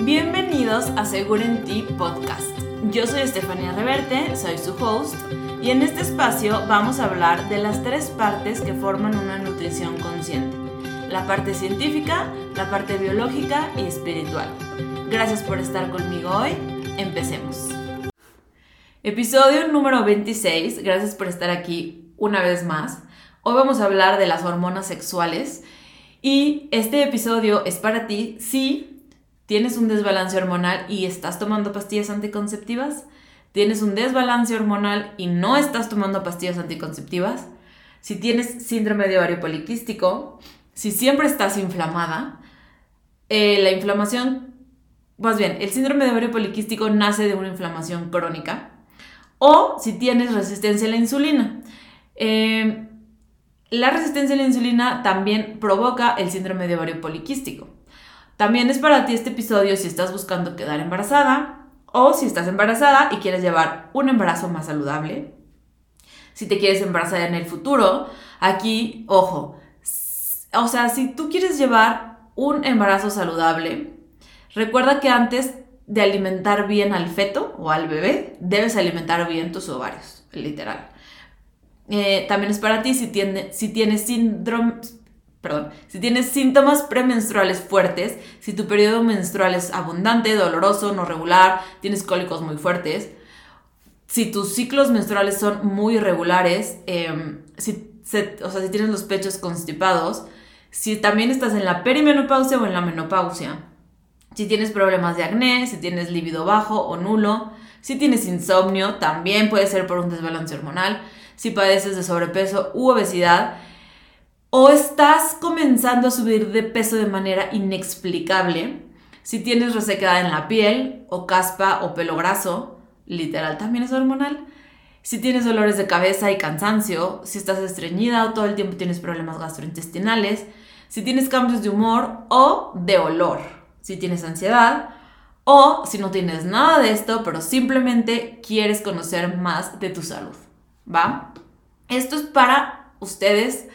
Bienvenidos a Seguro en Ti Podcast. Yo soy Estefanía Reverte, soy su host, y en este espacio vamos a hablar de las tres partes que forman una nutrición consciente. La parte científica, la parte biológica y espiritual. Gracias por estar conmigo hoy. Empecemos. Episodio número 26. Gracias por estar aquí una vez más. Hoy vamos a hablar de las hormonas sexuales y este episodio es para ti si tienes un desbalance hormonal y estás tomando pastillas anticonceptivas, tienes un desbalance hormonal y no estás tomando pastillas anticonceptivas, si tienes síndrome de ovario poliquístico, si siempre estás inflamada, eh, la inflamación, más bien, el síndrome de ovario poliquístico nace de una inflamación crónica, o si tienes resistencia a la insulina. Eh, la resistencia a la insulina también provoca el síndrome de ovario poliquístico. También es para ti este episodio si estás buscando quedar embarazada o si estás embarazada y quieres llevar un embarazo más saludable. Si te quieres embarazar en el futuro, aquí, ojo, o sea, si tú quieres llevar un embarazo saludable, recuerda que antes de alimentar bien al feto o al bebé, debes alimentar bien tus ovarios, literal. Eh, también es para ti si, tiene, si tienes síndrome, perdón, si tienes síntomas premenstruales fuertes, si tu periodo menstrual es abundante, doloroso, no regular, tienes cólicos muy fuertes, si tus ciclos menstruales son muy irregulares, em, si, o sea, si tienes los pechos constipados, si también estás en la perimenopausia o en la menopausia, si tienes problemas de acné, si tienes líbido bajo o nulo, si tienes insomnio, también puede ser por un desbalance hormonal, si padeces de sobrepeso u obesidad, o estás comenzando a subir de peso de manera inexplicable, si tienes resequedad en la piel, o caspa, o pelo graso, literal también es hormonal. Si tienes dolores de cabeza y cansancio, si estás estreñida o todo el tiempo tienes problemas gastrointestinales, si tienes cambios de humor o de olor, si tienes ansiedad o si no tienes nada de esto, pero simplemente quieres conocer más de tu salud, ¿va? Esto es para ustedes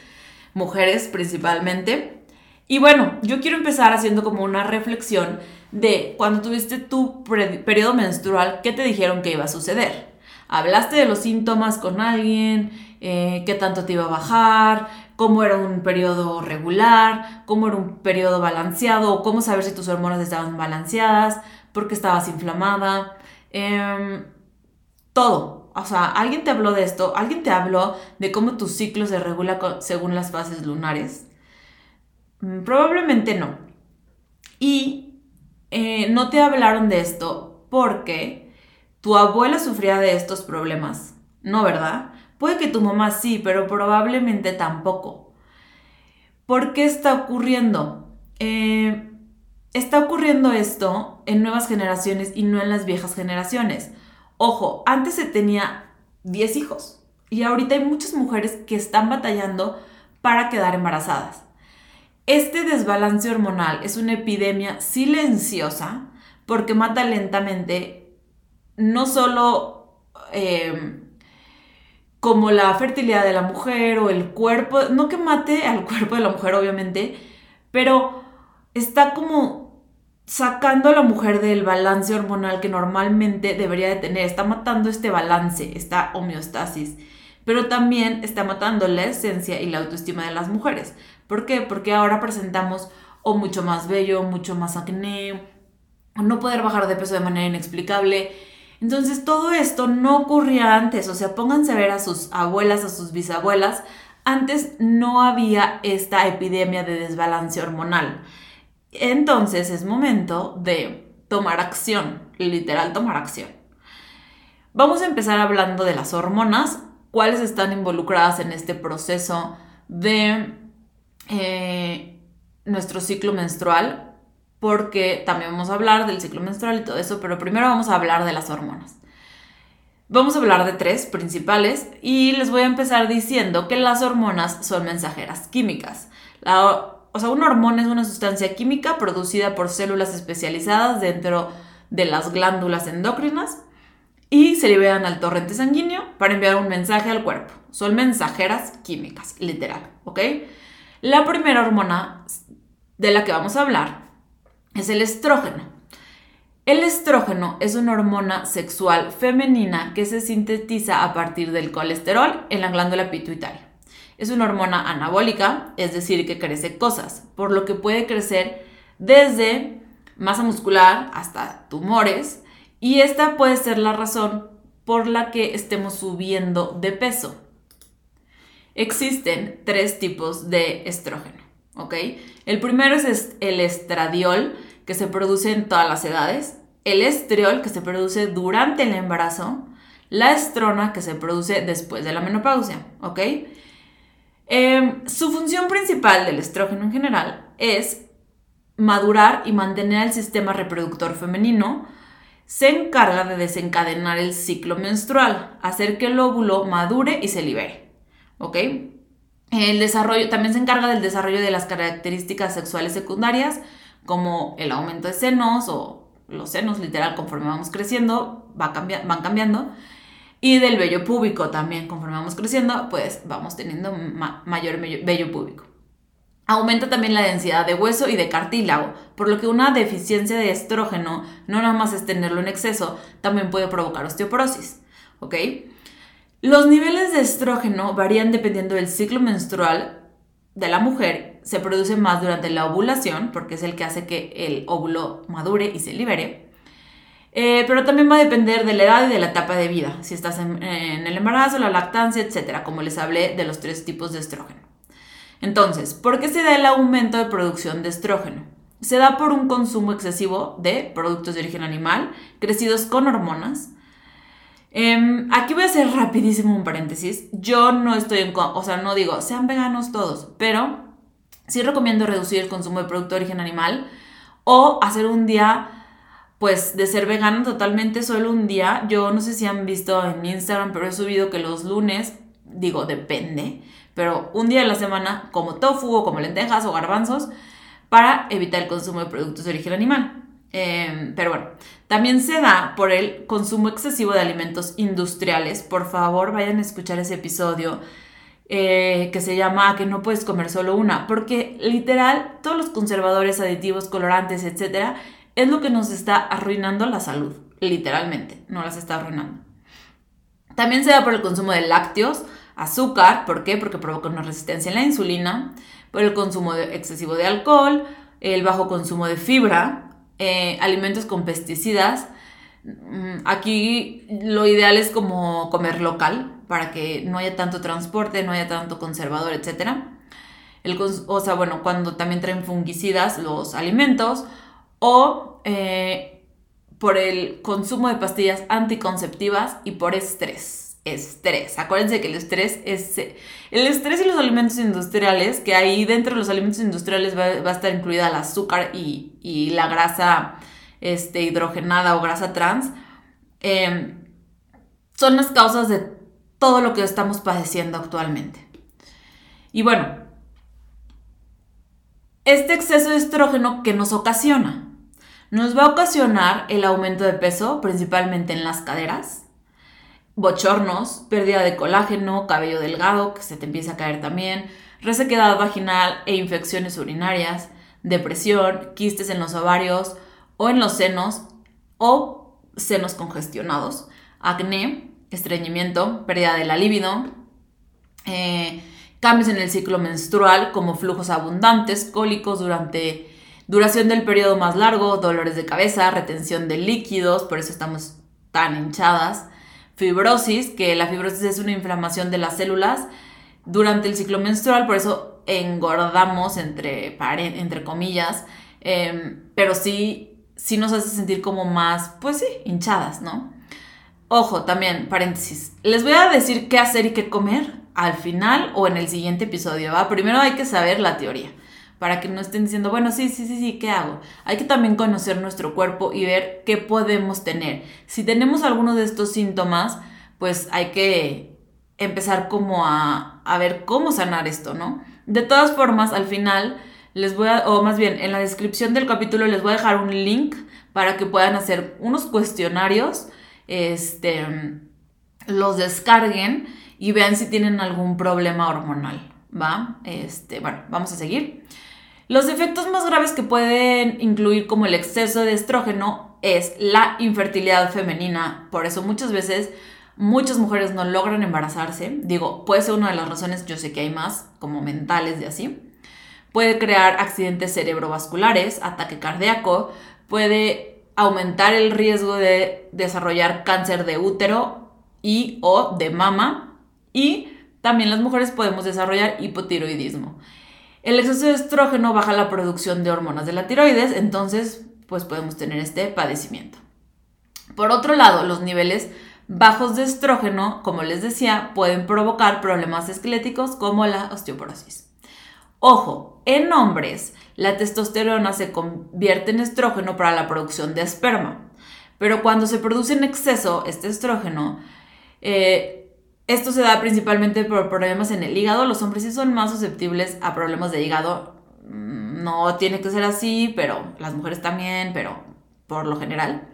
mujeres principalmente. Y bueno, yo quiero empezar haciendo como una reflexión de cuando tuviste tu periodo menstrual, ¿qué te dijeron que iba a suceder? ¿Hablaste de los síntomas con alguien? Eh, ¿Qué tanto te iba a bajar? ¿Cómo era un periodo regular? ¿Cómo era un periodo balanceado? ¿Cómo saber si tus hormonas estaban balanceadas? ¿Por qué estabas inflamada? Em, todo, o sea, alguien te habló de esto, alguien te habló de cómo tu ciclo se regula según las fases lunares. Mm, probablemente no. Y eh, no te hablaron de esto porque tu abuela sufría de estos problemas. No, ¿verdad? Puede que tu mamá sí, pero probablemente tampoco. ¿Por qué está ocurriendo? Eh, está ocurriendo esto en nuevas generaciones y no en las viejas generaciones. Ojo, antes se tenía 10 hijos y ahorita hay muchas mujeres que están batallando para quedar embarazadas. Este desbalance hormonal es una epidemia silenciosa porque mata lentamente no solo em, como la fertilidad de la mujer o el cuerpo, no que mate al cuerpo de la mujer obviamente, pero está como sacando a la mujer del balance hormonal que normalmente debería de tener. Está matando este balance, esta homeostasis. Pero también está matando la esencia y la autoestima de las mujeres. ¿Por qué? Porque ahora presentamos o mucho más bello, mucho más acné, o no poder bajar de peso de manera inexplicable. Entonces todo esto no ocurría antes. O sea, pónganse a ver a sus abuelas, a sus bisabuelas. Antes no había esta epidemia de desbalance hormonal. Entonces es momento de tomar acción, literal tomar acción. Vamos a empezar hablando de las hormonas, cuáles están involucradas en este proceso de eh, nuestro ciclo menstrual, porque también vamos a hablar del ciclo menstrual y todo eso, pero primero vamos a hablar de las hormonas. Vamos a hablar de tres principales y les voy a empezar diciendo que las hormonas son mensajeras químicas. O sea, una hormona es una sustancia química producida por células especializadas dentro de las glándulas endocrinas y se liberan al torrente sanguíneo para enviar un mensaje al cuerpo. Son mensajeras químicas, literal, ¿ok? La primera hormona de la que vamos a hablar es el estrógeno. El estrógeno es una hormona sexual femenina que se sintetiza a partir del colesterol en la glándula pituitaria. Es una hormona anabólica, es decir, que crece cosas, por lo que puede crecer desde masa muscular hasta tumores y esta puede ser la razón por la que estemos subiendo de peso. Existen tres tipos de estrógeno, ¿ok? El primero es el estradiol, que se produce en todas las edades, el estriol, que se produce durante el embarazo, la estrona, que se produce después de la menopausia, ¿ok? Em, su función principal del estrógeno en general es madurar y mantener el sistema reproductor femenino, se encarga de desencadenar el ciclo menstrual, hacer que el óvulo madure y se libere. El desarrollo también se encarga del desarrollo de las características sexuales secundarias, como el aumento de senos o los senos, literal, conforme vamos creciendo, va van cambiando. Y del vello púbico también, conforme vamos creciendo, pues vamos teniendo mayor vello púbico. Aumenta también la densidad de hueso y de cartílago, por lo que una deficiencia de estrógeno no nada más es tenerlo en exceso, también puede provocar osteoporosis. ¿Ok? Los niveles de estrógeno varían dependiendo del ciclo menstrual de la mujer. Se produce más durante la ovulación, porque es el que hace que el óvulo madure y se libere. Eh, pero también va a depender de la edad y de la etapa de vida, si estás en, el embarazo, la lactancia, etc., como les hablé de los tres tipos de estrógeno. Entonces, ¿por qué se da el aumento de producción de estrógeno? Se da por un consumo excesivo de productos de origen animal crecidos con hormonas. Em, aquí voy a hacer rapidísimo un paréntesis. Yo no estoy en... O sea, no digo, sean veganos todos, pero sí recomiendo reducir el consumo de producto de origen animal o hacer un día pues de ser vegano totalmente solo un día. Yo no sé si han visto en Instagram, pero he subido que los lunes, digo, depende, pero un día de la semana como tofu o como lentejas o garbanzos para evitar el consumo de productos de origen animal. Em, pero bueno, también se da por el consumo excesivo de alimentos industriales. Por favor, vayan a escuchar ese episodio eh, que se llama que no puedes comer solo una, porque literal todos los conservadores, aditivos, colorantes, etcétera, es lo que nos está arruinando la salud, literalmente, no las está arruinando. También se da por el consumo de lácteos, azúcar, ¿por qué? Porque provoca una resistencia en la insulina, por el consumo excesivo de alcohol, el bajo consumo de fibra, eh, alimentos con pesticidas. Mm, aquí lo ideal es como comer local para que no haya tanto transporte, no haya tanto conservador, etc. El, o sea, bueno, cuando también traen fungicidas los alimentos o eh, por el consumo de pastillas anticonceptivas y por estrés estrés. Acuérdense que el estrés es... El estrés y los alimentos industriales, que ahí dentro de los alimentos industriales va, a estar incluida el azúcar y, la grasa este, hidrogenada o grasa trans, em, son las causas de todo lo que estamos padeciendo actualmente. Y bueno, este exceso de estrógeno que nos ocasiona, nos va a ocasionar el aumento de peso, principalmente en las caderas, bochornos, pérdida de colágeno, cabello delgado que se te empieza a caer también, resequedad vaginal e infecciones urinarias, depresión, quistes en los ovarios o en los senos o senos congestionados, acné, estreñimiento, pérdida de la libido, eh, cambios en el ciclo menstrual como flujos abundantes, cólicos durante duración del periodo más largo, dolores de cabeza, retención de líquidos, por eso estamos tan hinchadas, fibrosis, que la fibrosis es una inflamación de las células durante el ciclo menstrual, por eso engordamos entre, entre comillas, em, pero sí, sí nos hace sentir como más, pues sí, hinchadas, ¿no? Ojo, también, paréntesis, les voy a decir qué hacer y qué comer al final o en el siguiente episodio, ¿va? Primero hay que saber la teoría para que no estén diciendo, bueno, sí, sí, sí, sí, ¿qué hago? Hay que también conocer nuestro cuerpo y ver qué podemos tener. Si tenemos alguno de estos síntomas, pues hay que empezar como a, a ver cómo sanar esto, ¿no? De todas formas, al final les voy a, o más bien en la descripción del capítulo les voy a dejar un link para que puedan hacer unos cuestionarios, este, los descarguen y vean si tienen algún problema hormonal, ¿va? Este, bueno, vamos a seguir. Los efectos más graves que pueden incluir como el exceso de estrógeno es la infertilidad femenina. Por eso muchas veces muchas mujeres no logran embarazarse. Digo, puede ser una de las razones, yo sé que hay más, como mentales de así. Puede crear accidentes cerebrovasculares, ataque cardíaco, puede aumentar el riesgo de desarrollar cáncer de útero y o de mama y también las mujeres podemos desarrollar hipotiroidismo. El exceso de estrógeno baja la producción de hormonas de la tiroides, entonces pues podemos tener este padecimiento. Por otro lado, los niveles bajos de estrógeno, como les decía, pueden provocar problemas esqueléticos como la osteoporosis. Ojo, en hombres, la testosterona se convierte en estrógeno para la producción de esperma, pero cuando se produce en exceso este estrógeno, eh, esto se da principalmente por problemas en el hígado. Los hombres sí son más susceptibles a problemas de hígado. Mm, no tiene que ser así, pero las mujeres también, pero por lo general.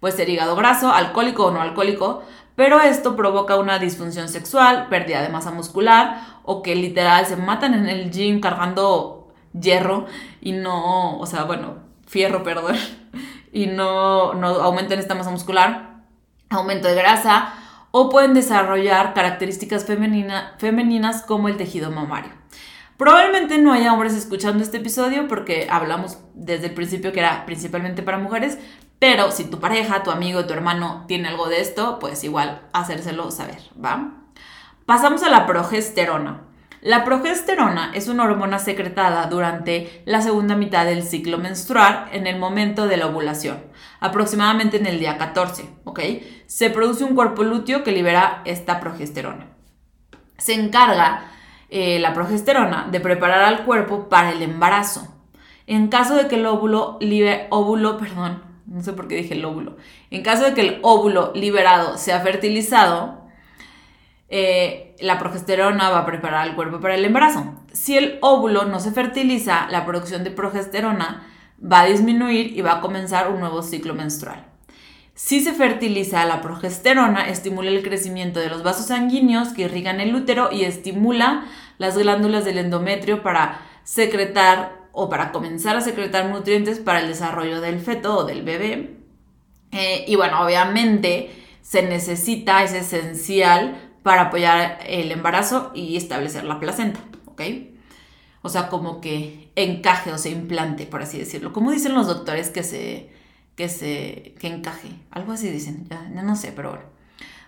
Puede ser hígado graso, alcohólico o no alcohólico, pero esto provoca una disfunción sexual, pérdida de masa muscular o que literal se matan en el gym cargando hierro y no, o sea, bueno, fierro, perdón, y no, no aumentan esta masa muscular, aumento de grasa o pueden desarrollar características femeninas como el tejido mamario. Probablemente no haya hombres escuchando este episodio porque hablamos desde el principio que era principalmente para mujeres, pero si tu pareja, tu amigo, tu hermano tiene algo de esto, pues igual hacérselo saber, ¿va? Pasamos a la progesterona. La progesterona es una hormona secretada durante la segunda mitad del ciclo menstrual en el momento de la ovulación, aproximadamente en el día 14, ¿ok? Se produce un cuerpo lúteo que libera esta progesterona. Se encarga eh, la progesterona de preparar al cuerpo para el embarazo. En caso de que el óvulo, óvulo, perdón, no sé por qué dije el óvulo, en caso de que el óvulo liberado sea fertilizado, eh, la progesterona va a preparar al cuerpo para el embarazo. Si el óvulo no se fertiliza, la producción de progesterona va a disminuir y va a comenzar un nuevo ciclo menstrual. Si se fertiliza, la progesterona estimula el crecimiento de los vasos sanguíneos que irrigan el útero y estimula las glándulas del endometrio para secretar o para comenzar a secretar nutrientes para el desarrollo del feto o del bebé. Eh, y bueno, obviamente se necesita, es esencial para apoyar el embarazo y establecer la placenta, ¿ok? O sea, como que encaje o se implante, por así decirlo. Como dicen los doctores que se, que se, que encaje. Algo así dicen, ya, no sé, pero bueno.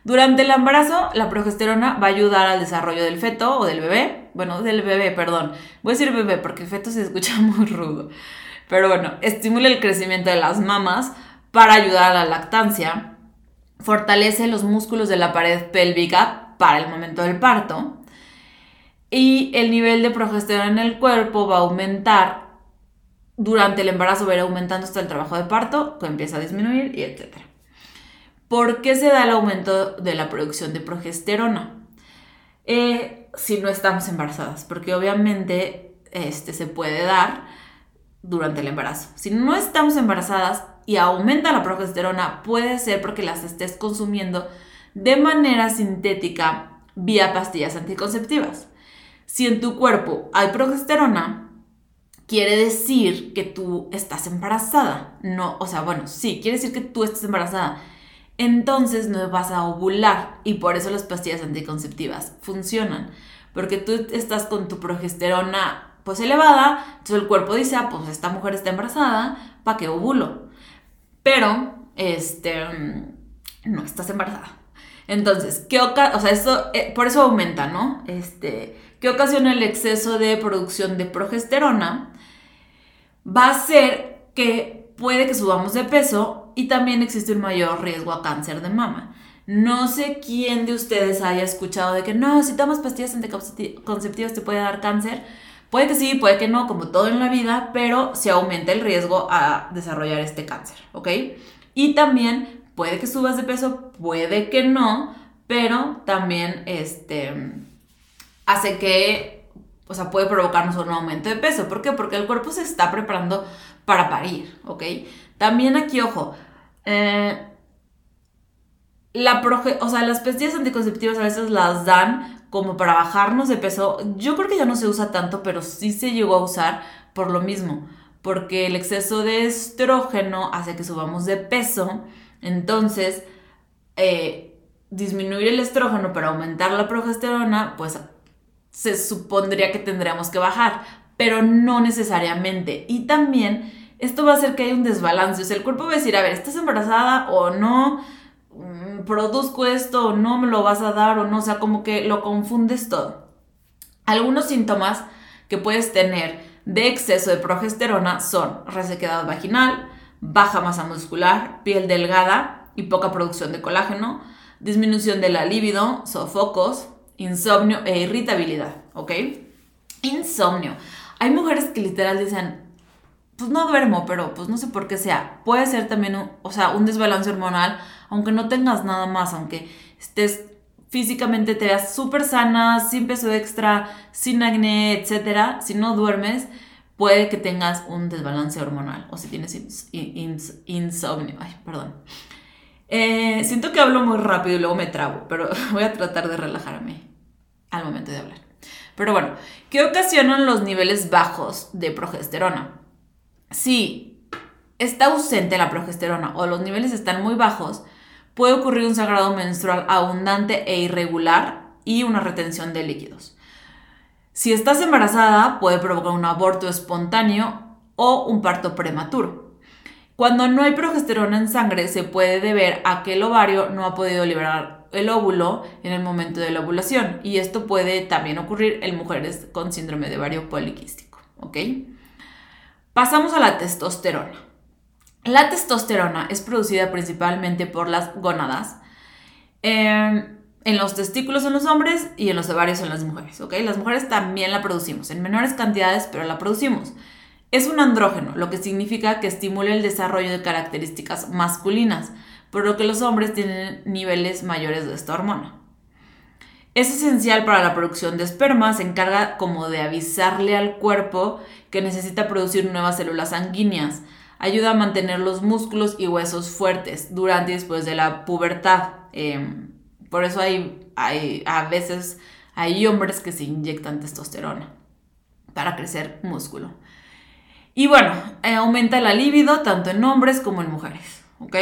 Durante el embarazo, la progesterona va a ayudar al desarrollo del feto o del bebé. Bueno, del bebé, perdón. Voy a decir bebé porque feto se escucha muy rudo. Pero bueno, estimula el crecimiento de las mamas para ayudar a la lactancia. Fortalece los músculos de la pared pélvica para el momento del parto. Y el nivel de progesterona en el cuerpo va a aumentar durante el embarazo, va a ir aumentando hasta el trabajo de parto, que empieza a disminuir y etc. ¿Por qué se da el aumento de la producción de progesterona? Eh, si no estamos embarazadas, porque obviamente este, se puede dar durante el embarazo. Si no estamos embarazadas y aumenta la progesterona, puede ser porque las estés consumiendo de manera sintética vía pastillas anticonceptivas. Si en tu cuerpo hay progesterona, quiere decir que tú estás embarazada. No, o sea, bueno, sí, quiere decir que tú estás embarazada. Entonces no vas a ovular y por eso las pastillas anticonceptivas funcionan. Porque tú estás con tu progesterona pues elevada, entonces el cuerpo dice, ah, pues esta mujer está embarazada, ¿para qué ovulo? Pero, este, no estás embarazada. Entonces, ¿qué o sea, eso, eh, por eso aumenta, ¿no? Este, ¿Qué ocasiona el exceso de producción de progesterona? Va a ser que puede que subamos de peso y también existe un mayor riesgo a cáncer de mama. No sé quién de ustedes haya escuchado de que no, si tomas pastillas anticonceptivas te puede dar cáncer. Puede que sí, puede que no, como todo en la vida, pero se aumenta el riesgo a desarrollar este cáncer, ¿ok? Y también Puede que subas de peso, puede que no, pero también este, hace que, o sea, puede provocarnos un aumento de peso. ¿Por qué? Porque el cuerpo se está preparando para parir, ¿ok? También aquí, ojo, eh, la o sea, las pastillas anticonceptivas a veces las dan como para bajarnos de peso. Yo creo que ya no se usa tanto, pero sí se llegó a usar por lo mismo porque el exceso de estrógeno hace que subamos de peso, entonces eh, disminuir el estrógeno para aumentar la progesterona, pues se supondría que tendríamos que bajar, pero no necesariamente. Y también esto va a hacer que haya un desbalance, o el cuerpo va a decir, a ver, ¿estás embarazada o no? Mm, ¿Produzco esto o no me lo vas a dar o no? O sea, como que lo confundes todo. Algunos síntomas que puedes tener de exceso de progesterona son resequedad vaginal, baja masa muscular, piel delgada y poca producción de colágeno, disminución de la libido, sofocos, insomnio e irritabilidad, ¿ok? Insomnio. Hay mujeres que literal dicen, pues no duermo, pero pues no sé por qué sea. Puede ser también, un, o sea, un desbalance hormonal, aunque no tengas nada más, aunque estés físicamente te súper sana, sin peso extra, sin acné, etc. Si no duermes, puede que tengas un desbalance hormonal o si tienes insomnio. Ay, perdón. Eh, siento que hablo muy rápido y luego me trabo, pero voy a tratar de relajarme al momento de hablar. Pero bueno, ¿qué ocasionan los niveles bajos de progesterona? Si está ausente la progesterona o los niveles están muy bajos, puede ocurrir un sangrado menstrual abundante e irregular y una retención de líquidos. Si estás embarazada, puede provocar un aborto espontáneo o un parto prematuro. Cuando no hay progesterona en sangre, se puede deber a que el ovario no ha podido liberar el óvulo en el momento de la ovulación y esto puede también ocurrir en mujeres con síndrome de ovario poliquístico. Pasamos a la testosterona. La testosterona es producida principalmente por las gónadas, em, en los testículos en los hombres y en los ovarios en las mujeres, ¿ok? Las mujeres también la producimos, en menores cantidades, pero la producimos. Es un andrógeno, lo que significa que estimula el desarrollo de características masculinas, por lo que los hombres tienen niveles mayores de esta hormona. Es esencial para la producción de esperma, se encarga como de avisarle al cuerpo que necesita producir nuevas células sanguíneas, ayuda a mantener los músculos y huesos fuertes durante y después de la pubertad. Em, por eso hay, hay, a veces hay hombres que se inyectan testosterona para crecer músculo. Y bueno, eh, aumenta la libido tanto en hombres como en mujeres, ¿ok?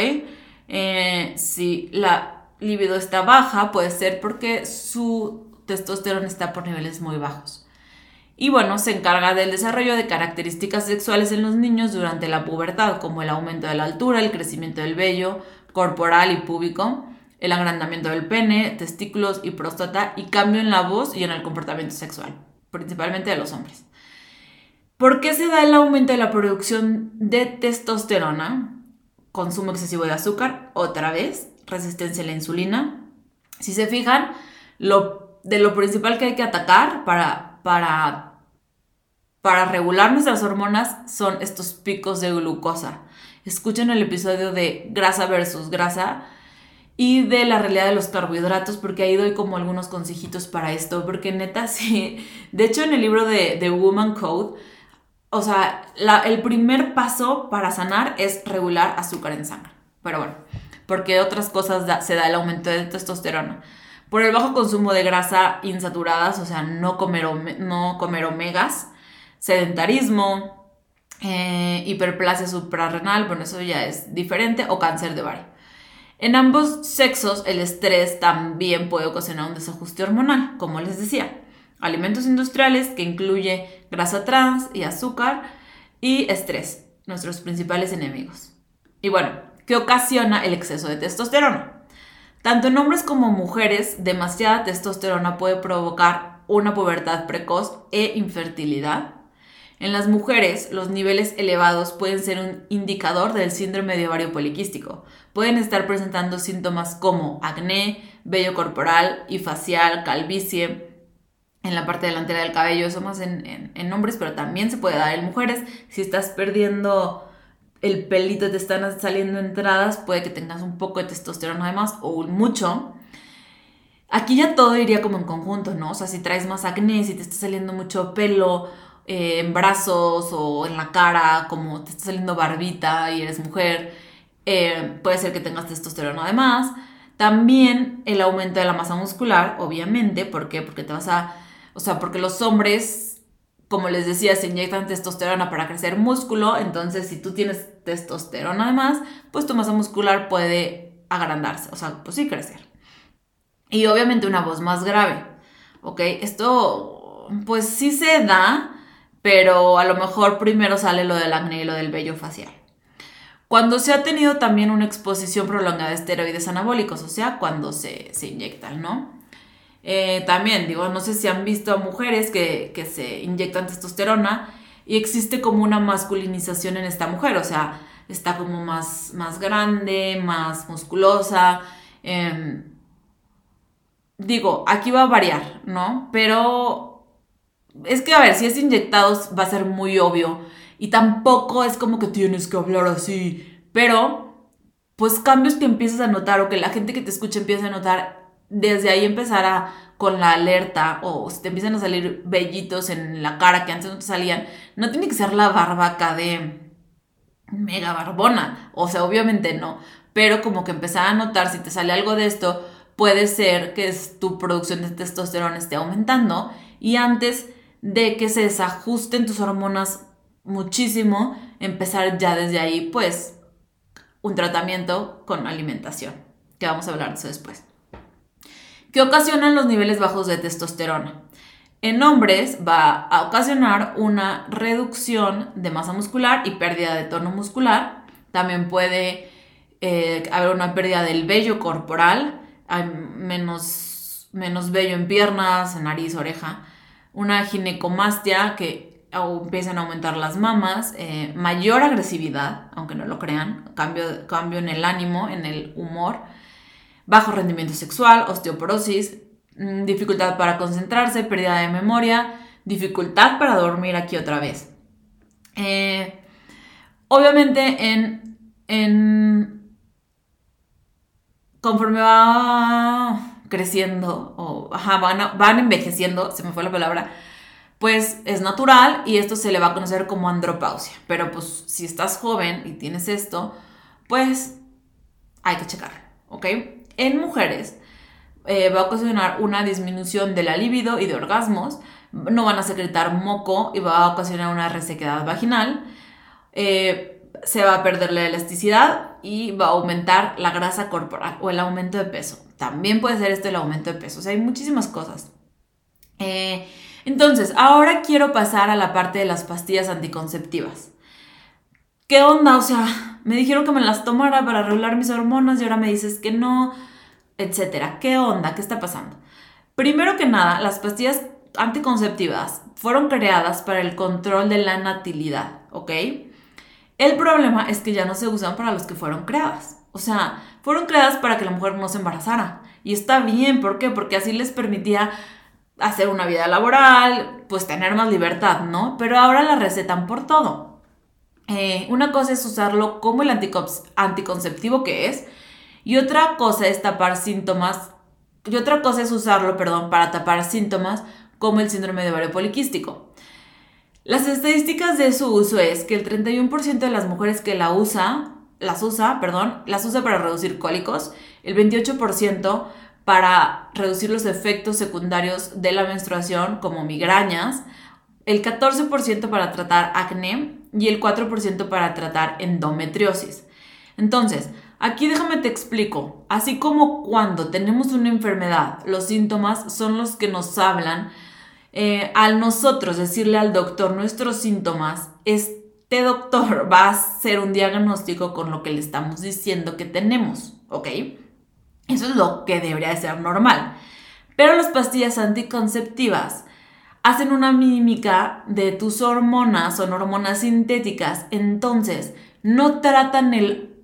Eh, si la libido está baja, puede ser porque su testosterona está por niveles muy bajos. Y bueno, se encarga del desarrollo de características sexuales en los niños durante la pubertad, como el aumento de la altura, el crecimiento del vello corporal y púbico, el agrandamiento del pene, testículos y próstata, y cambio en la voz y en el comportamiento sexual, principalmente de los hombres. ¿Por qué se da el aumento de la producción de testosterona? Consumo excesivo de azúcar, otra vez, resistencia a la insulina. Si se fijan, de lo principal que hay que atacar para para, para regular nuestras hormonas son estos picos de glucosa. Escuchen el episodio de grasa versus grasa y de la realidad de los carbohidratos, porque ahí doy como algunos consejitos para esto, porque neta, sí. De hecho, en el libro de, The Woman Code, o sea, el primer paso para sanar es regular azúcar en sangre. Pero bueno, porque otras cosas se da el aumento de testosterona por el bajo consumo de grasa insaturadas, o sea, no comer, no comer omegas, sedentarismo, eh, hiperplasia suprarrenal, bueno, eso ya es diferente, o cáncer de ovario. En ambos sexos, el estrés también puede ocasionar un desajuste hormonal, como les decía. Alimentos industriales que incluye grasa trans y azúcar y estrés, nuestros principales enemigos. Y bueno, ¿qué ocasiona el exceso de testosterona? Tanto en hombres como mujeres, demasiada testosterona puede provocar una pubertad precoz e infertilidad. En las mujeres, los niveles elevados pueden ser un indicador del síndrome de ovario poliquístico. Pueden estar presentando síntomas como acné, vello corporal y facial, calvicie, en la parte delantera del cabello, eso más en, en hombres, pero también se puede dar en mujeres. Si estás perdiendo el pelito te están saliendo entradas, puede que tengas un poco de testosterona además o mucho. Aquí ya todo iría como en conjunto, ¿no? O sea, si traes más acné, si te está saliendo mucho pelo eh, en brazos o en la cara, como te está saliendo barbita y eres mujer, eh, puede ser que tengas testosterona además. También el aumento de la masa muscular, obviamente, ¿por qué? Porque te vas a, o sea, porque los hombres como les decía, se inyectan testosterona para crecer músculo, entonces si tú tienes testosterona además, pues tu masa muscular puede agrandarse, o sea, pues sí crecer. Y obviamente una voz más grave, ¿ok? Esto, pues sí se da, pero a lo mejor primero sale lo del acné y lo del vello facial. Cuando se ha tenido también una exposición prolongada de esteroides anabólicos, o sea, cuando se, se inyectan, ¿no? Eh, también, digo, no sé si han visto a mujeres que, se inyectan testosterona y existe como una masculinización en esta mujer, o sea, está como más, más grande, más musculosa. Em, digo, aquí va a variar, ¿no? Pero es que, a ver, si es inyectado va a ser muy obvio. Y tampoco es como que tienes que hablar así, pero pues cambios que empiezas a notar o que la gente que te escucha empieza a notar desde ahí empezar con la alerta o si te empiezan a salir vellitos en la cara que antes no te salían, no tiene que ser la barbaca de mega barbona, o sea, obviamente no, pero como que empezar a notar si te sale algo de esto, puede ser que tu producción de testosterona esté aumentando. Y antes de que se desajusten tus hormonas muchísimo, empezar ya desde ahí pues un tratamiento con alimentación, que vamos a hablar de eso después que ocasionan los niveles bajos de testosterona. En hombres va a ocasionar una reducción de masa muscular y pérdida de tono muscular. También puede eh, haber una pérdida del vello corporal, hay menos, menos vello en piernas, en nariz, oreja. Una ginecomastia que empiezan a aumentar las mamas, eh, mayor agresividad, aunque no lo crean, cambio, cambio en el ánimo, en el humor bajo rendimiento sexual, osteoporosis, mm, dificultad para concentrarse, pérdida de memoria, dificultad para dormir aquí otra vez. Eh, obviamente en, en, conforme va creciendo o van, van envejeciendo, se me fue la palabra, pues es natural y esto se le va a conocer como andropausia. Pero pues si estás joven y tienes esto, pues hay que checarlo, ¿ok? En mujeres eh, va a ocasionar una disminución de la libido y de orgasmos, no van a secretar moco y va a ocasionar una resequedad vaginal, eh, se va a perder la elasticidad y va a aumentar la grasa corporal o el aumento de peso. También puede ser este el aumento de peso, o sea, hay muchísimas cosas. Eh, entonces, ahora quiero pasar a la parte de las pastillas anticonceptivas. ¿Qué onda? O sea, me dijeron que me las tomara para regular mis hormonas y ahora me dices que no, etcétera. ¿Qué onda? ¿Qué está pasando? Primero que nada, las pastillas anticonceptivas fueron creadas para el control de la natilidad, ¿ok? El problema es que ya no se usan para los que fueron creadas. O sea, fueron creadas para que la mujer no se embarazara. Y está bien, ¿por qué? Porque así les permitía hacer una vida laboral, pues tener más libertad, ¿no? Pero ahora la recetan por todo. Eh, una cosa es usarlo como el anticonceptivo que es, y otra cosa es tapar síntomas, y otra cosa es usarlo, perdón, para tapar síntomas como el síndrome de ovario poliquístico. Las estadísticas de su uso es que el 31% de las mujeres que la usa, las usa, perdón, las usa para reducir cólicos, el 28% para reducir los efectos secundarios de la menstruación como migrañas, el 14% para tratar acné y el 4% para tratar endometriosis. Entonces, aquí déjame te explico. Así como cuando tenemos una enfermedad, los síntomas son los que nos hablan, eh, al nosotros decirle al doctor nuestros síntomas, este doctor va a hacer un diagnóstico con lo que le estamos diciendo que tenemos, ¿ok? Eso es lo que debería de ser normal. Pero las pastillas anticonceptivas hacen una mímica de tus hormonas, son hormonas sintéticas, entonces no tratan el,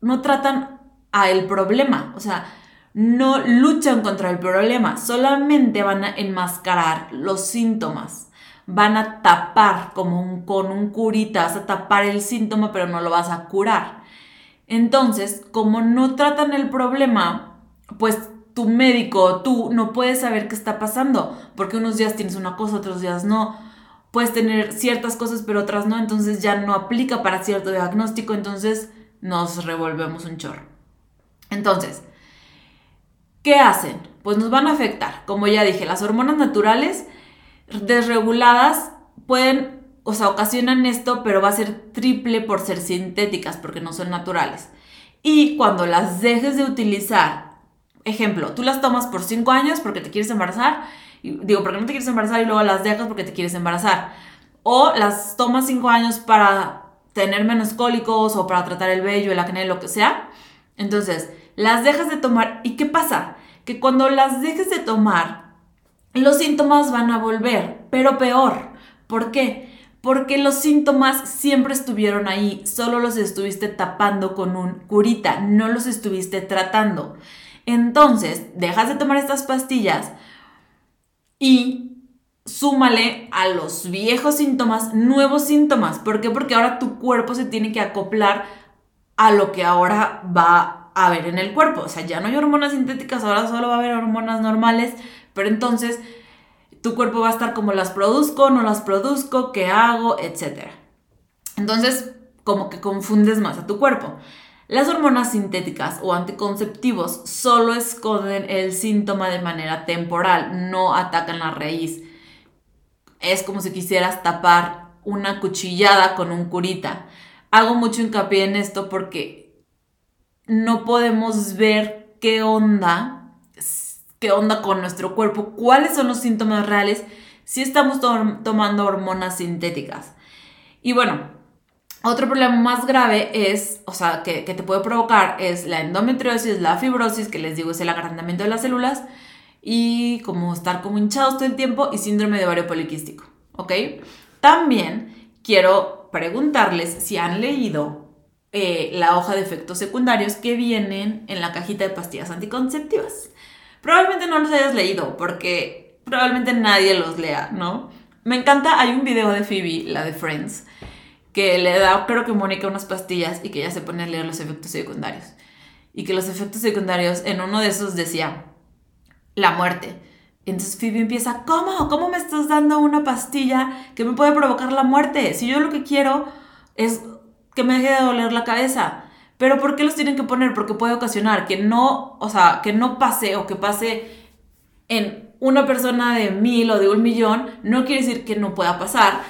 no tratan a el problema, o sea, no luchan contra el problema, solamente van a enmascarar los síntomas, van a tapar como con un curita, vas a tapar el síntoma, pero no lo vas a curar. Entonces, como no tratan el problema, pues tu médico, tú no puedes saber qué está pasando, porque unos días tienes una cosa, otros días no. Puedes tener ciertas cosas, pero otras no, entonces ya no aplica para cierto diagnóstico, entonces nos revolvemos un chorro. Entonces, ¿qué hacen? Pues nos van a afectar. Como ya dije, las hormonas naturales desreguladas pueden, o sea, ocasionan esto, pero va a ser triple por ser sintéticas, porque no son naturales. Y cuando las dejes de utilizar, ejemplo, tú las tomas por 5 años porque te quieres embarazar, digo, porque no te quieres embarazar y luego las dejas porque te quieres embarazar. O las tomas 5 años para tener menos cólicos o para tratar el vello, el acné, lo que sea. Entonces, las dejas de tomar. ¿Y qué pasa? Que cuando las dejes de tomar, los síntomas van a volver, pero peor. ¿Por qué? Porque los síntomas siempre estuvieron ahí, solo los estuviste tapando con un curita, no los estuviste tratando. Entonces, dejas de tomar estas pastillas y súmale a los viejos síntomas nuevos síntomas. ¿Por qué? Porque ahora tu cuerpo se tiene que acoplar a lo que ahora va a haber en el cuerpo. O sea, ya no hay hormonas sintéticas, ahora solo va a haber hormonas normales, pero entonces tu cuerpo va a estar como las produzco, no las produzco, qué hago, etc. Entonces, como que confundes más a tu cuerpo. Las hormonas sintéticas o anticonceptivos solo esconden el síntoma de manera temporal, no atacan la raíz. Es como si quisieras tapar una cuchillada con un curita. Hago mucho hincapié en esto porque no podemos ver qué onda, qué onda con nuestro cuerpo, cuáles son los síntomas reales si estamos tomando hormonas sintéticas. Y bueno, otro problema más grave es, o sea, que, te puede provocar es la endometriosis, la fibrosis, que les digo es el agrandamiento de las células, y como estar como hinchados todo el tiempo y síndrome de ovario poliquístico, ¿ok? También quiero preguntarles si han leído eh, la hoja de efectos secundarios que vienen en la cajita de pastillas anticonceptivas. Probablemente no los hayas leído porque probablemente nadie los lea, ¿no? Me encanta, hay un video de Phoebe, la de Friends, que le da, creo que Mónica, unas pastillas y que ella se pone a leer los efectos secundarios. Y que los efectos secundarios, en uno de esos decía, la muerte. Entonces Phoebe empieza, ¿cómo? ¿Cómo me estás dando una pastilla que me puede provocar la muerte? Si yo lo que quiero es que me deje de doler la cabeza. Pero ¿por qué los tienen que poner? Porque puede ocasionar que no, o sea, que no pase o que pase en una persona de mil o de un millón, no quiere decir que no pueda pasar.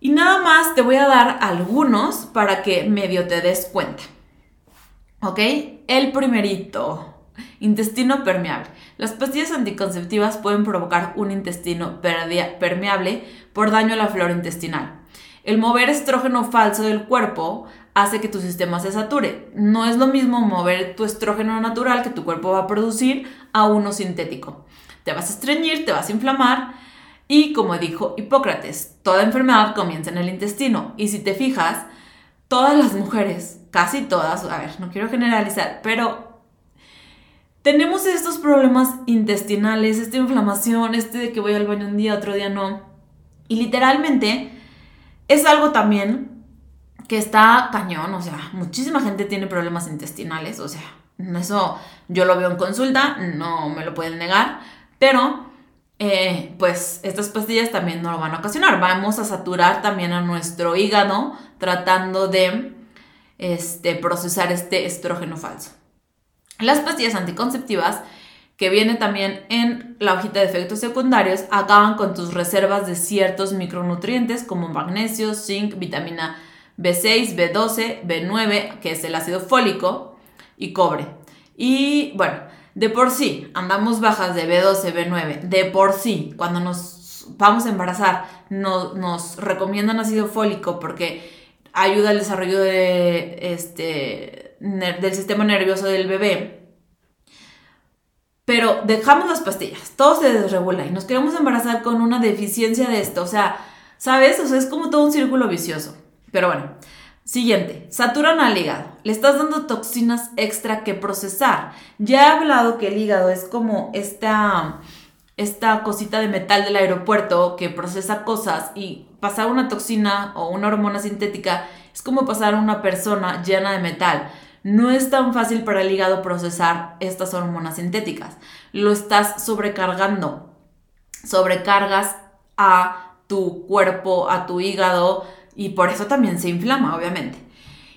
Y nada más te voy a dar algunos para que medio te des cuenta. ¿Ok? El primerito, intestino permeable. Las pastillas anticonceptivas pueden provocar un intestino permeable por daño a la flora intestinal. El mover estrógeno falso del cuerpo hace que tu sistema se sature. No es lo mismo mover tu estrógeno natural que tu cuerpo va a producir a uno sintético. Te vas a estreñir, te vas a inflamar y como dijo Hipócrates, toda enfermedad comienza en el intestino. Y si te fijas, todas las mujeres, casi todas, a ver, no quiero generalizar, pero tenemos estos problemas intestinales, esta inflamación, este de que voy al baño un día, otro día no. Y literalmente es algo también que está cañón, o sea, muchísima gente tiene problemas intestinales, o sea, eso yo lo veo en consulta, no me lo pueden negar, pero eh, pues estas pastillas también no lo van a ocasionar. Vamos a saturar también a nuestro hígado tratando de este, procesar este estrógeno falso. Las pastillas anticonceptivas, que vienen también en la hojita de efectos secundarios, acaban con tus reservas de ciertos micronutrientes como magnesio, zinc, vitamina B6, B12, B9, que es el ácido fólico, y cobre. Y bueno, de por sí andamos bajas de B12, B9, de por sí, cuando nos vamos a embarazar, nos recomiendan ácido fólico porque ayuda al desarrollo de, este, del sistema nervioso del bebé. Pero dejamos las pastillas, todo se desregula y nos queremos embarazar con una deficiencia de esto. O sea, ¿sabes? O sea, es como todo un círculo vicioso. Pero bueno, Siguiente, saturan al hígado. Le estás dando toxinas extra que procesar. Ya he hablado que el hígado es como esta, esta cosita de metal del aeropuerto que procesa cosas y pasar una toxina o una hormona sintética es como pasar a una persona llena de metal. No es tan fácil para el hígado procesar estas hormonas sintéticas. Lo estás sobrecargando. Sobrecargas a tu cuerpo, a tu hígado, y por eso también se inflama, obviamente.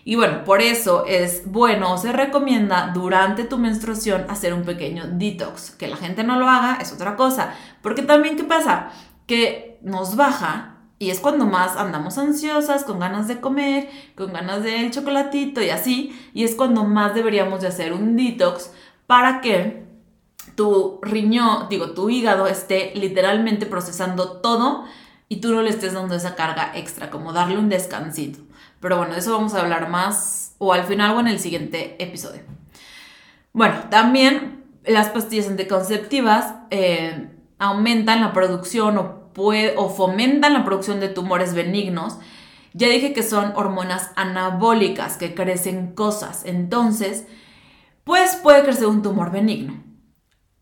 Y bueno, por eso es bueno se recomienda durante tu menstruación hacer un pequeño detox. Que la gente no lo haga es otra cosa. Porque también, ¿qué pasa? Que nos baja Y es cuando más andamos ansiosas, con ganas de comer, con ganas del chocolatito y así. Y es cuando más deberíamos de hacer un detox para que tu riñón, digo, tu hígado esté literalmente procesando todo y tú no le estés dando esa carga extra, como darle un descansito. Pero bueno, de eso vamos a hablar más o al final o en el siguiente episodio. Bueno, también las pastillas anticonceptivas eh, aumentan la producción o, o fomentan la producción de tumores benignos. Ya dije que son hormonas anabólicas que crecen cosas. Entonces, pues puede crecer un tumor benigno.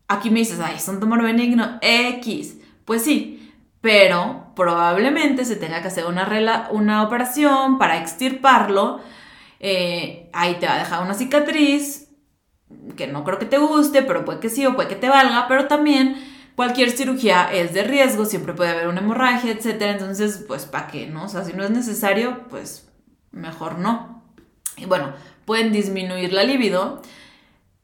Aquí me dices, ay, es un tumor benigno X. Pues sí, pero probablemente se tenga que hacer una, una operación para extirparlo. Eh, ahí te va a dejar una cicatriz que no creo que te guste, pero puede que sí o puede que te valga, pero también cualquier cirugía es de riesgo, siempre puede haber una hemorragia, etc. Entonces, pues, ¿para qué? ¿No? O sea, si no es necesario, pues mejor no. Y bueno, pueden disminuir la libido.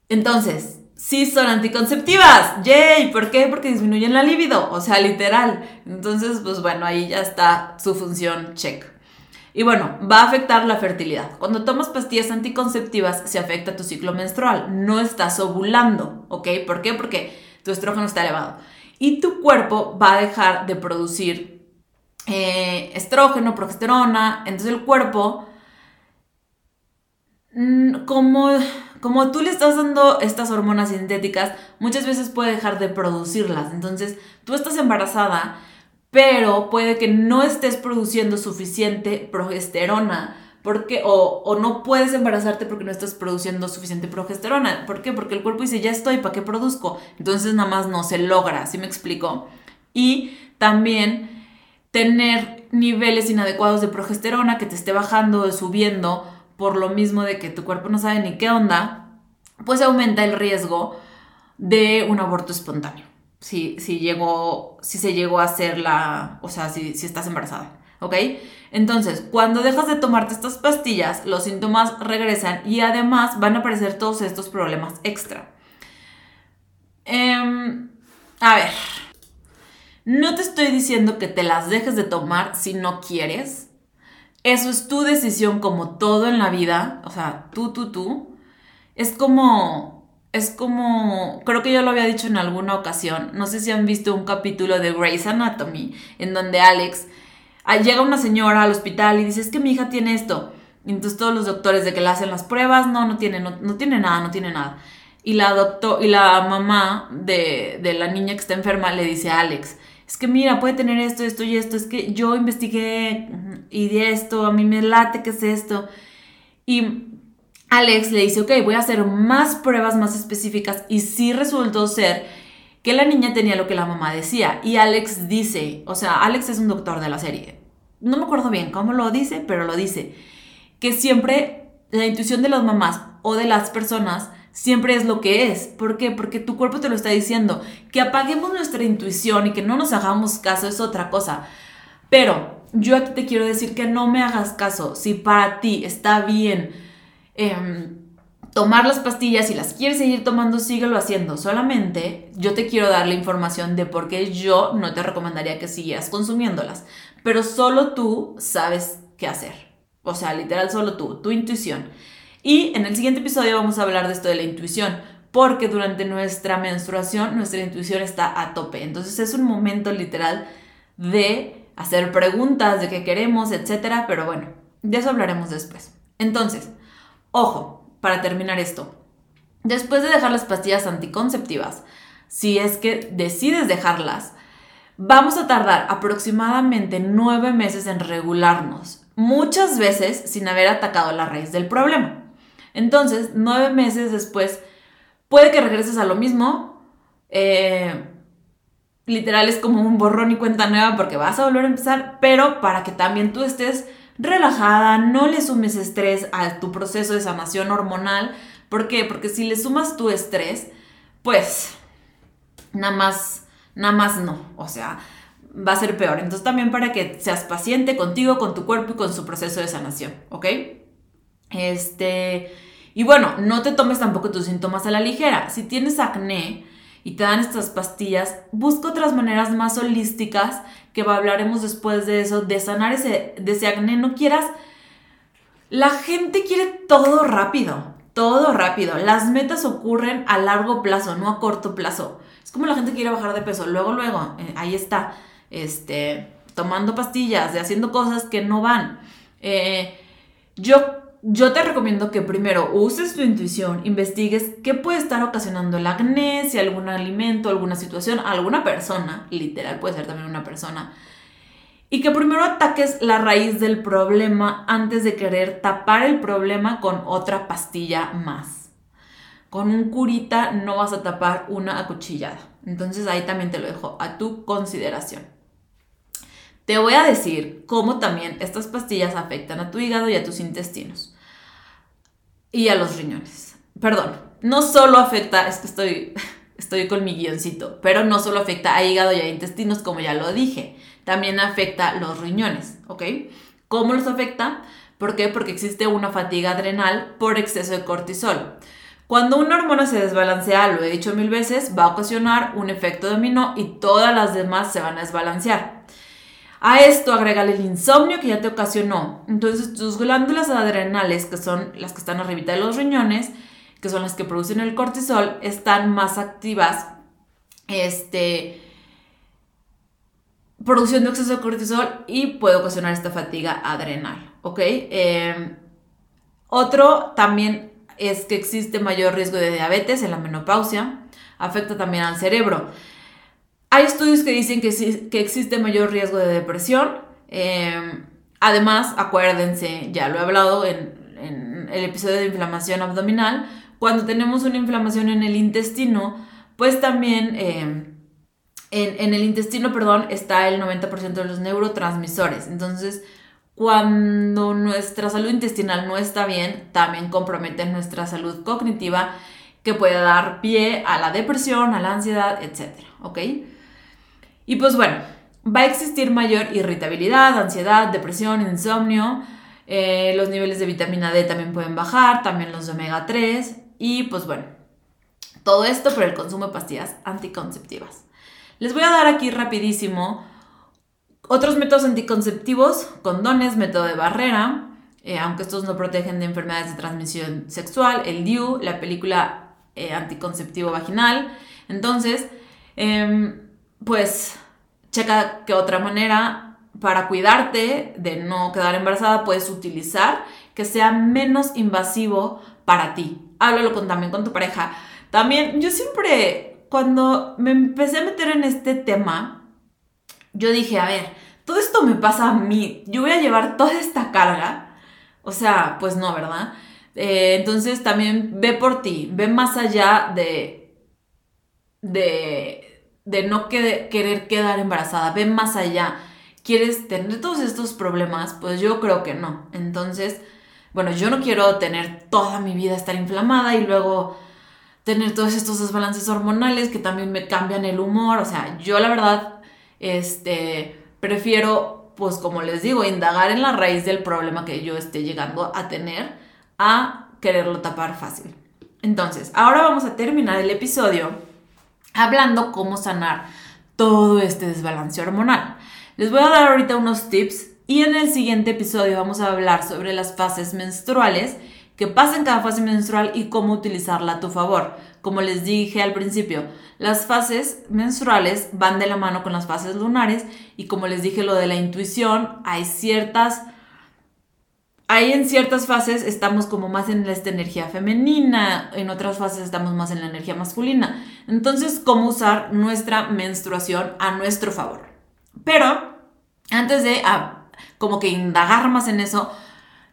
Entonces, sí son anticonceptivas. ¡Yay! ¿Por qué? Porque disminuyen la libido, o sea, literal. Entonces, pues bueno, ahí ya está su función check. Y bueno, va a afectar la fertilidad. Cuando tomas pastillas anticonceptivas, se afecta tu ciclo menstrual. No estás ovulando, ¿ok? ¿Por qué? Porque tu estrógeno está elevado. Y tu cuerpo va a dejar de producir eh, estrógeno, progesterona. Entonces el cuerpo, mm, como como tú le estás dando estas hormonas sintéticas, muchas veces puede dejar de producirlas. Entonces, tú estás embarazada, pero puede que no estés produciendo suficiente progesterona. Porque, o, o, no puedes embarazarte porque no estás produciendo suficiente progesterona. ¿Por qué? Porque el cuerpo dice, ya estoy, ¿para qué produzco? Entonces nada más no se logra, ¿sí me explico? Y también tener niveles inadecuados de progesterona que te esté bajando o subiendo por lo mismo de que tu cuerpo no sabe ni qué onda, pues aumenta el riesgo de un aborto espontáneo. Si, si, llegó, si se llegó a hacer la, o sea, si, si estás embarazada, ¿ok? Entonces, cuando dejas de tomarte estas pastillas, los síntomas regresan y además van a aparecer todos estos problemas extra. Em, a ver, no te estoy diciendo que te las dejes de tomar si no quieres, eso es tu decisión como todo en la vida, o sea, tú, tú, tú. Es como, es como, creo que yo lo había dicho en alguna ocasión, no sé si han visto un capítulo de Grey's Anatomy, en donde Alex, ah, llega una señora al hospital y dice, es que mi hija tiene esto. Y entonces todos los doctores de que le hacen las pruebas, no, no tiene, no, tiene nada, no tiene nada. Y la, doctor, y la mamá de, de la niña que está enferma le dice a Alex, es que mira, puede tener esto, esto y esto, es que yo investigué y de esto, a mí me late que es esto. Y Alex le dice, ok, voy a hacer más pruebas más específicas y sí resultó ser que la niña tenía lo que la mamá decía. Y Alex dice, o sea, Alex es un doctor de la serie. No me acuerdo bien cómo lo dice, pero lo dice. Que siempre la intuición de las mamás o de las personas siempre es lo que es. ¿Por qué? Porque tu cuerpo te lo está diciendo. Que apaguemos nuestra intuición y que no nos hagamos caso es otra cosa. Pero yo aquí te quiero decir que no me hagas caso. Si para ti está bien em, tomar las pastillas y las quieres seguir tomando, síguelo haciendo. Solamente yo te quiero dar la información de por qué yo no te recomendaría que siguieras consumiéndolas. Pero solo tú sabes qué hacer. O sea, literal, solo tú, tu intuición. Y en el siguiente episodio vamos a hablar de esto de la intuición, porque durante nuestra menstruación nuestra intuición está a tope. Entonces es un momento literal de hacer preguntas de qué queremos, etcétera, pero bueno, de eso hablaremos después. Entonces, ojo, para terminar esto. Después de dejar las pastillas anticonceptivas, si es que decides dejarlas, vamos a tardar aproximadamente nueve meses en regularnos, muchas veces sin haber atacado la raíz del problema. Entonces, nueve meses después, puede que regreses a lo mismo. Eh, literal es como un borrón y cuenta nueva porque vas a volver a empezar, pero para que también tú estés relajada, no le sumes estrés a tu proceso de sanación hormonal. ¿Por qué? Porque si le sumas tu estrés, pues nada más, nada más no. O sea, va a ser peor. Entonces también para que seas paciente contigo, con tu cuerpo y con su proceso de sanación, ¿ok? Este, y bueno, no te tomes tampoco tus síntomas a la ligera. Si tienes acné y te dan estas pastillas, busca otras maneras más holísticas que hablaremos después de eso, de sanar ese, de acné, no quieras... La gente quiere todo rápido, todo rápido. Las metas ocurren a largo plazo, no a corto plazo. Es como la gente quiere bajar de peso, luego, luego, eh, ahí está, este, tomando pastillas, haciendo cosas que no van. Eh, yo yo te recomiendo que primero uses tu intuición, investigues qué puede estar ocasionando el acné, si algún alimento, alguna situación, alguna persona, literal puede ser también una persona, y que primero ataques la raíz del problema antes de querer tapar el problema con otra pastilla más. Con un curita no vas a tapar una acuchillada. Entonces ahí también te lo dejo a tu consideración. Te voy a decir cómo también estas pastillas afectan a tu hígado y a tus intestinos y a los riñones. Perdón, no solo afecta, es que estoy, estoy con mi guioncito, pero no solo afecta a hígado y a intestinos, como ya lo dije, también afecta los riñones, ¿ok? ¿Cómo los afecta? ¿Por qué? Porque existe una fatiga adrenal por exceso de cortisol. Cuando una hormona se desbalancea, lo he dicho mil veces, va a ocasionar un efecto dominó y todas las demás se van a desbalancear. A esto agrégale el insomnio que ya te ocasionó. Entonces tus glándulas adrenales, que son las que están arribita de los riñones, que son las que producen el cortisol, están más activas. Este, produciendo exceso de cortisol y puede ocasionar esta fatiga adrenal, ¿ok? Em, otro también es que existe mayor riesgo de diabetes en la menopausia, afecta también al cerebro. Hay estudios que dicen que, existe mayor riesgo de depresión. Em, además, acuérdense, ya lo he hablado en, el episodio de inflamación abdominal, cuando tenemos una inflamación en el intestino, pues también em, en, en, el intestino, perdón, está el 90% de los neurotransmisores. Entonces, cuando nuestra salud intestinal no está bien, también compromete nuestra salud cognitiva, que puede dar pie a la depresión, a la ansiedad, etc. ¿Ok? Y pues bueno, va a existir mayor irritabilidad, ansiedad, depresión, insomnio. Eh, los niveles de vitamina D también pueden bajar, también los de omega 3. Y pues bueno, todo esto por el consumo de pastillas anticonceptivas. Les voy a dar aquí rapidísimo otros métodos anticonceptivos, condones, método de barrera, eh, aunque estos no protegen de enfermedades de transmisión sexual, el DIU, la película eh, anticonceptivo vaginal. Entonces, em, pues checa que otra manera para cuidarte de no quedar embarazada puedes utilizar que sea menos invasivo para ti. Háblalo también con tu pareja. También yo siempre, cuando me empecé a meter en este tema, yo dije, a ver, todo esto me pasa a mí, yo voy a llevar toda esta carga. O sea, pues no, ¿verdad? Eh, entonces también ve por ti, ve más allá de, de, de no querer quedar embarazada, ve más allá. ¿Quieres tener todos estos problemas? Pues yo creo que no. Entonces, bueno, yo no quiero tener toda mi vida estar inflamada y luego tener todos estos desbalances hormonales que también me cambian el humor. O sea, yo la verdad, este, prefiero, pues como les digo, indagar en la raíz del problema que yo esté llegando a tener a quererlo tapar fácil. Entonces, ahora vamos a terminar el episodio hablando cómo sanar todo este desbalance hormonal. Les voy a dar ahorita unos tips y en el siguiente episodio vamos a hablar sobre las fases menstruales, qué pasa en cada fase menstrual y cómo utilizarla a tu favor. Como les dije al principio, las fases menstruales van de la mano con las fases lunares y como les dije lo de la intuición, hay ciertas Ahí en ciertas fases estamos como más en esta energía femenina, en otras fases estamos más en la energía masculina. Entonces, ¿cómo usar nuestra menstruación a nuestro favor? Pero, antes de ah, como que indagar más en eso,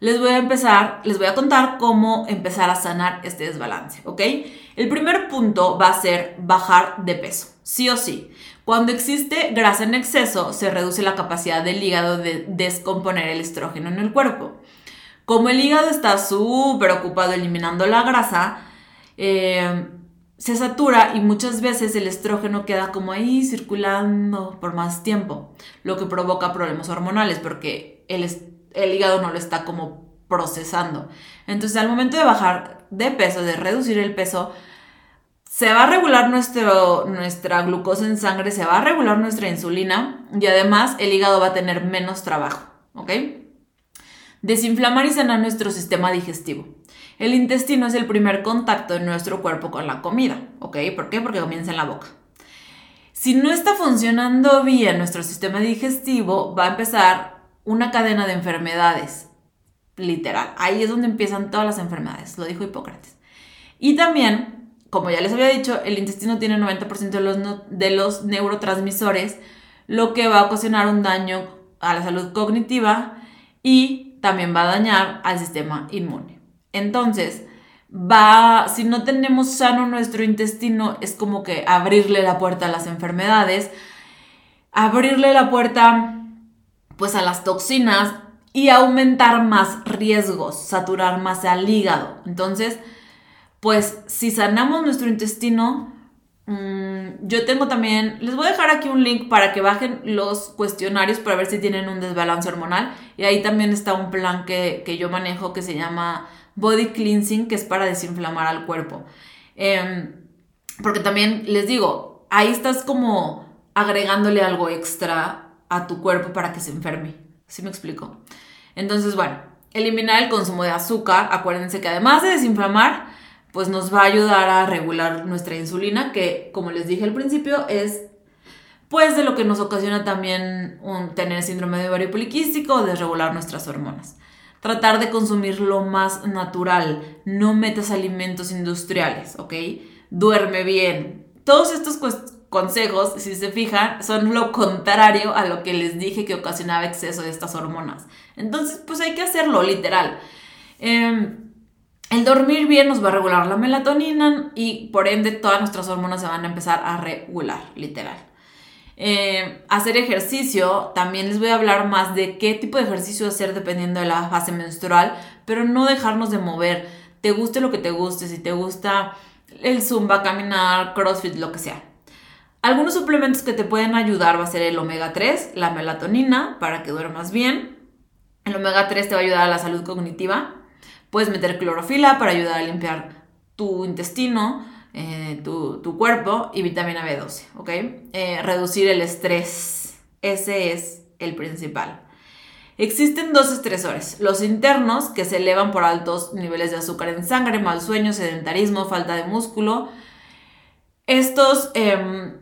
les voy a empezar, les voy a contar cómo empezar a sanar este desbalance, ¿ok? El primer punto va a ser bajar de peso, sí o sí. Cuando existe grasa en exceso, se reduce la capacidad del hígado de descomponer el estrógeno en el cuerpo. Como el hígado está súper ocupado eliminando la grasa, eh, se satura y muchas veces el estrógeno queda como ahí circulando por más tiempo, lo que provoca problemas hormonales porque el, el hígado no lo está como procesando. Entonces al momento de bajar de peso, de reducir el peso, se va a regular nuestro, nuestra glucosa en sangre, se va a regular nuestra insulina y además el hígado va a tener menos trabajo, ¿ok? Desinflamar y sanar nuestro sistema digestivo. El intestino es el primer contacto de nuestro cuerpo con la comida, ¿ok? ¿Por qué? Porque comienza en la boca. Si no está funcionando bien nuestro sistema digestivo, va a empezar una cadena de enfermedades, literal. Ahí es donde empiezan todas las enfermedades, lo dijo Hipócrates. Y también, como ya les había dicho, el intestino tiene 90% de los, de los neurotransmisores, lo que va a ocasionar un daño a la salud cognitiva y también va a dañar al sistema inmune. Entonces, va, si no tenemos sano nuestro intestino, es como que abrirle la puerta a las enfermedades, abrirle la puerta pues a las toxinas y aumentar más riesgos, saturar más al hígado. Entonces, pues si sanamos nuestro intestino, mm, yo tengo también, les voy a dejar aquí un link para que bajen los cuestionarios para ver si tienen un desbalance hormonal. Y ahí también está un plan que, que yo manejo que se llama body cleansing, que es para desinflamar al cuerpo. Em, porque también les digo, ahí estás como agregándole algo extra a tu cuerpo para que se enferme. ¿Sí me explico? Entonces, bueno, eliminar el consumo de azúcar. Acuérdense que además de desinflamar, pues nos va a ayudar a regular nuestra insulina, que como les dije al principio, es pues de lo que nos ocasiona también tener síndrome de ovario poliquístico o desregular nuestras hormonas. Tratar de consumir lo más natural, no metas alimentos industriales, ¿ok? Duerme bien. Todos estos consejos, si se fijan, son lo contrario a lo que les dije que ocasionaba exceso de estas hormonas. Entonces, pues hay que hacerlo, literal. Em, el dormir bien nos va a regular la melatonina y por ende todas nuestras hormonas se van a empezar a regular, literal. Eh, hacer ejercicio, también les voy a hablar más de qué tipo de ejercicio hacer dependiendo de la fase menstrual, pero no dejarnos de mover. Te guste lo que te guste, si te gusta el zumba, caminar, crossfit, lo que sea. Algunos suplementos que te pueden ayudar va a ser el omega 3, la melatonina, para que duermas bien. El omega 3 te va a ayudar a la salud cognitiva. Puedes meter clorofila para ayudar a limpiar tu intestino. Eh, tu, cuerpo y vitamina B12, ¿ok? Eh, reducir el estrés, ese es el principal. Existen dos estresores, los internos, que se elevan por altos niveles de azúcar en sangre, mal sueño, sedentarismo, falta de músculo. Estos em,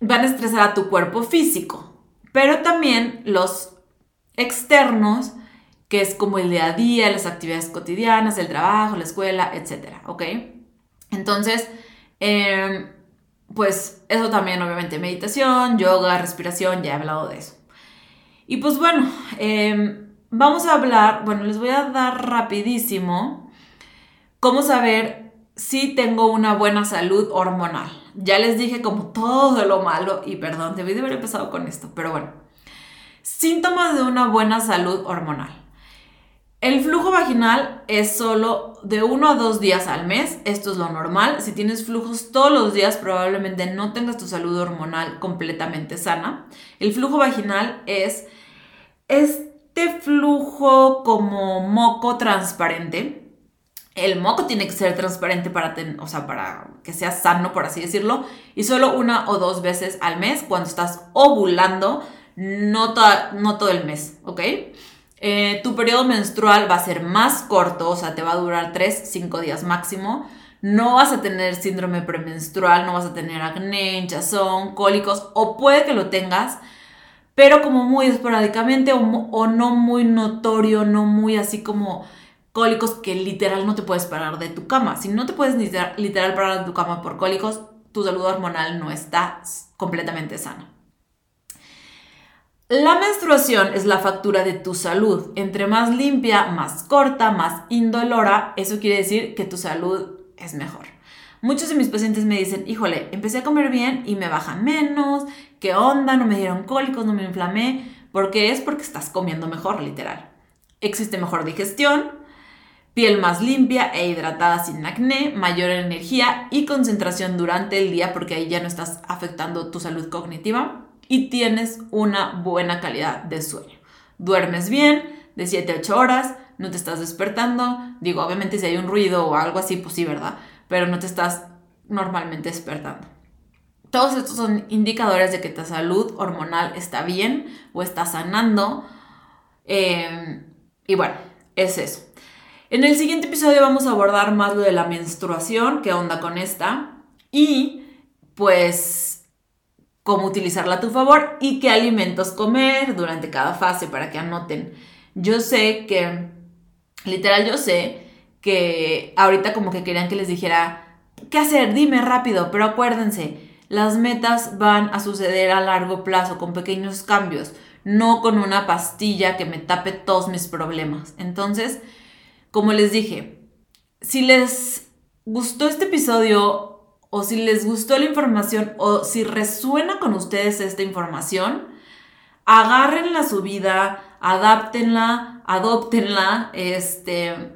van a estresar a tu cuerpo físico, pero también los externos, que es como el día a día, las actividades cotidianas, el trabajo, la escuela, etcétera, ¿ok? Entonces, em, pues eso también obviamente meditación, yoga, respiración, ya he hablado de eso. Y pues bueno, em, vamos a hablar, bueno, les voy a dar rapidísimo cómo saber si tengo una buena salud hormonal. Ya les dije como todo lo malo y perdón, debí de haber empezado con esto, pero bueno. Síntomas de una buena salud hormonal. El flujo vaginal es solo de uno a dos días al mes, esto es lo normal. Si tienes flujos todos los días, probablemente no tengas tu salud hormonal completamente sana. El flujo vaginal es este flujo como moco transparente. El moco tiene que ser transparente para, o sea, para que sea sano, por así decirlo, y solo una o dos veces al mes cuando estás ovulando, no, no todo el mes, ¿ok? Eh, tu periodo menstrual va a ser más corto, o sea, te va a durar 3, 5 días máximo. No vas a tener síndrome premenstrual, no vas a tener acné, hinchazón, cólicos, o puede que lo tengas, pero como muy esporádicamente o, no muy notorio, no muy así como cólicos que literal no te puedes parar de tu cama. Si no te puedes literal parar de tu cama por cólicos, tu salud hormonal no está completamente sana. La menstruación es la factura de tu salud. Entre más limpia, más corta, más indolora, eso quiere decir que tu salud es mejor. Muchos de mis pacientes me dicen, híjole, empecé a comer bien y me baja menos, ¿qué onda? No me dieron cólicos, no me inflamé. ¿Por qué es? Porque estás comiendo mejor, literal. Existe mejor digestión, piel más limpia e hidratada sin acné, mayor energía y concentración durante el día porque ahí ya no estás afectando tu salud cognitiva y tienes una buena calidad de sueño. Duermes bien, de 7 a 8 horas, no te estás despertando. Digo, obviamente si hay un ruido o algo así, pues sí, ¿verdad? Pero no te estás normalmente despertando. Todos estos son indicadores de que tu salud hormonal está bien o está sanando. Eh, y bueno, es eso. En el siguiente episodio vamos a abordar más lo de la menstruación, qué onda con esta, y pues cómo utilizarla a tu favor y qué alimentos comer durante cada fase para que anoten. Yo sé que, literal yo sé que ahorita como que querían que les dijera, ¿qué hacer? Dime rápido, pero acuérdense, las metas van a suceder a largo plazo con pequeños cambios, no con una pastilla que me tape todos mis problemas. Entonces, como les dije, si les gustó este episodio o si les gustó la información o si resuena con ustedes esta información, agárrenla a su vida, adáptenla, adoptenla, este...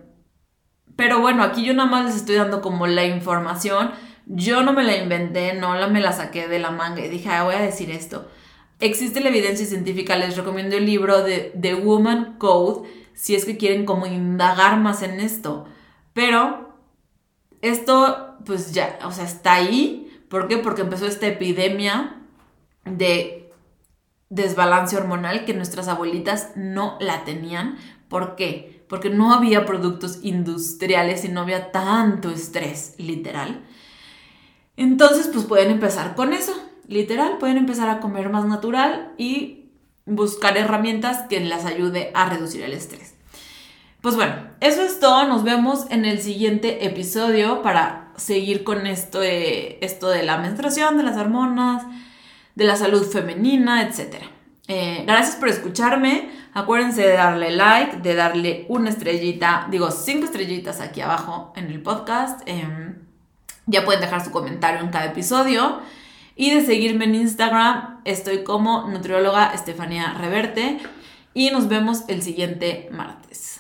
Pero bueno, aquí yo nada más les estoy dando como la información. Yo no me la inventé, no la me la saqué de la manga y dije, ah, voy a decir esto. Existe la evidencia científica, les recomiendo el libro de The Woman Code si es que quieren como indagar más en esto. Pero esto, pues ya, o sea, está ahí. ¿Por qué? Porque empezó esta epidemia de desbalance hormonal que nuestras abuelitas no la tenían. ¿Por qué? Porque no había productos industriales y no había tanto estrés, literal. Entonces, pues pueden empezar con eso, literal, pueden empezar a comer más natural y buscar herramientas que las ayude a reducir el estrés. Pues bueno, eso es todo. Nos vemos en el siguiente episodio para seguir con esto de, esto de la menstruación, de las hormonas, de la salud femenina, etc. Eh, gracias por escucharme. Acuérdense de darle like, de darle una estrellita, digo cinco estrellitas aquí abajo en el podcast. Em, ya pueden dejar su comentario en cada episodio y de seguirme en Instagram. Estoy como nutrióloga Estefanía Reverte y nos vemos el siguiente martes.